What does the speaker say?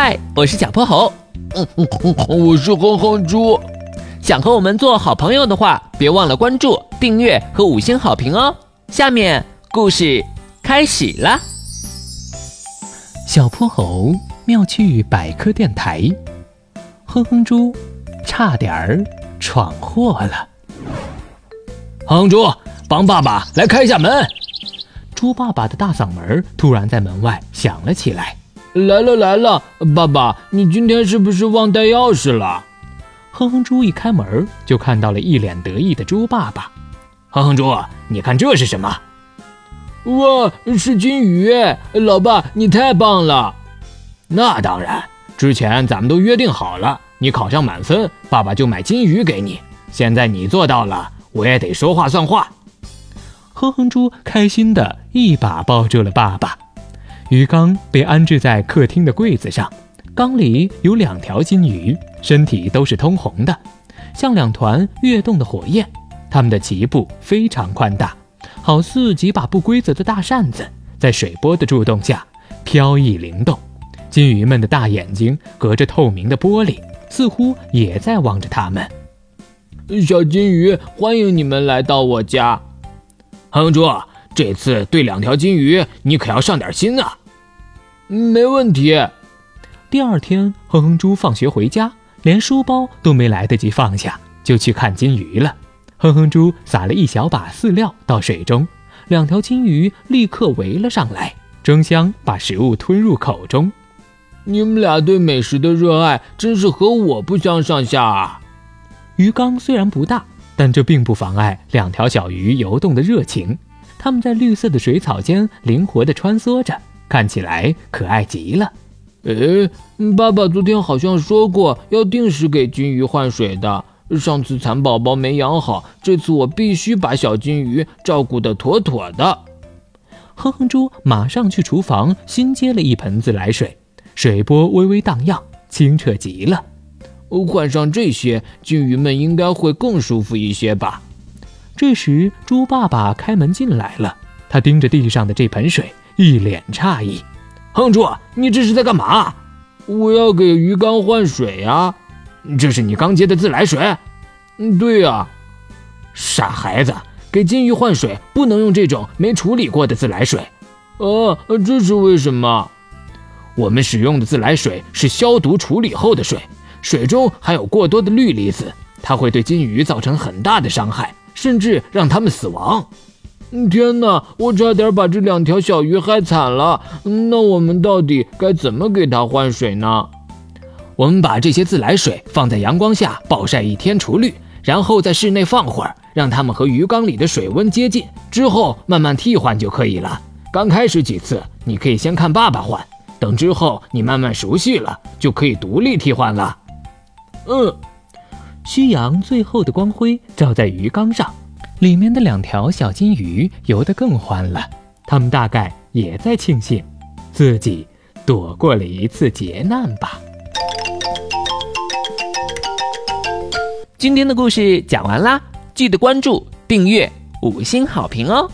嗨，我是小泼猴。嗯嗯嗯，我是哼哼猪。想和我们做好朋友的话，别忘了关注、订阅和五星好评哦。下面故事开始了。小泼猴妙趣百科电台，哼哼猪差点儿闯祸了。哼哼猪，帮爸爸来开一下门。猪爸爸的大嗓门突然在门外响了起来。来了来了，爸爸，你今天是不是忘带钥匙了？哼哼猪一开门就看到了一脸得意的猪爸爸。哼哼猪，你看这是什么？哇，是金鱼！老爸，你太棒了！那当然，之前咱们都约定好了，你考上满分，爸爸就买金鱼给你。现在你做到了，我也得说话算话。哼哼猪开心的一把抱住了爸爸。鱼缸被安置在客厅的柜子上，缸里有两条金鱼，身体都是通红的，像两团跃动的火焰。它们的鳍部非常宽大，好似几把不规则的大扇子，在水波的助动下飘逸灵动。金鱼们的大眼睛隔着透明的玻璃，似乎也在望着它们。小金鱼，欢迎你们来到我家。亨猪，这次对两条金鱼，你可要上点心啊。没问题。第二天，哼哼猪放学回家，连书包都没来得及放下，就去看金鱼了。哼哼猪撒了一小把饲料到水中，两条金鱼立刻围了上来，争相把食物吞入口中。你们俩对美食的热爱真是和我不相上下啊！鱼缸虽然不大，但这并不妨碍两条小鱼游动的热情。它们在绿色的水草间灵活地穿梭着。看起来可爱极了。诶，爸爸昨天好像说过要定时给金鱼换水的。上次蚕宝宝没养好，这次我必须把小金鱼照顾得妥妥的。哼哼猪马上去厨房新接了一盆自来水，水波微微荡漾，清澈极了。换上这些，金鱼们应该会更舒服一些吧。这时，猪爸爸开门进来了，他盯着地上的这盆水。一脸诧异，哼猪，你这是在干嘛？我要给鱼缸换水呀。这是你刚接的自来水？嗯，对呀。傻孩子，给金鱼换水不能用这种没处理过的自来水。啊，这是为什么？我们使用的自来水是消毒处理后的水，水中含有过多的氯离子，它会对金鱼造成很大的伤害，甚至让他们死亡。天哪！我差点把这两条小鱼害惨了。那我们到底该怎么给它换水呢？我们把这些自来水放在阳光下暴晒一天除氯，然后在室内放会儿，让它们和鱼缸里的水温接近，之后慢慢替换就可以了。刚开始几次你可以先看爸爸换，等之后你慢慢熟悉了，就可以独立替换了。嗯，夕阳最后的光辉照在鱼缸上。里面的两条小金鱼游得更欢了，它们大概也在庆幸自己躲过了一次劫难吧。今天的故事讲完啦，记得关注、订阅、五星好评哦！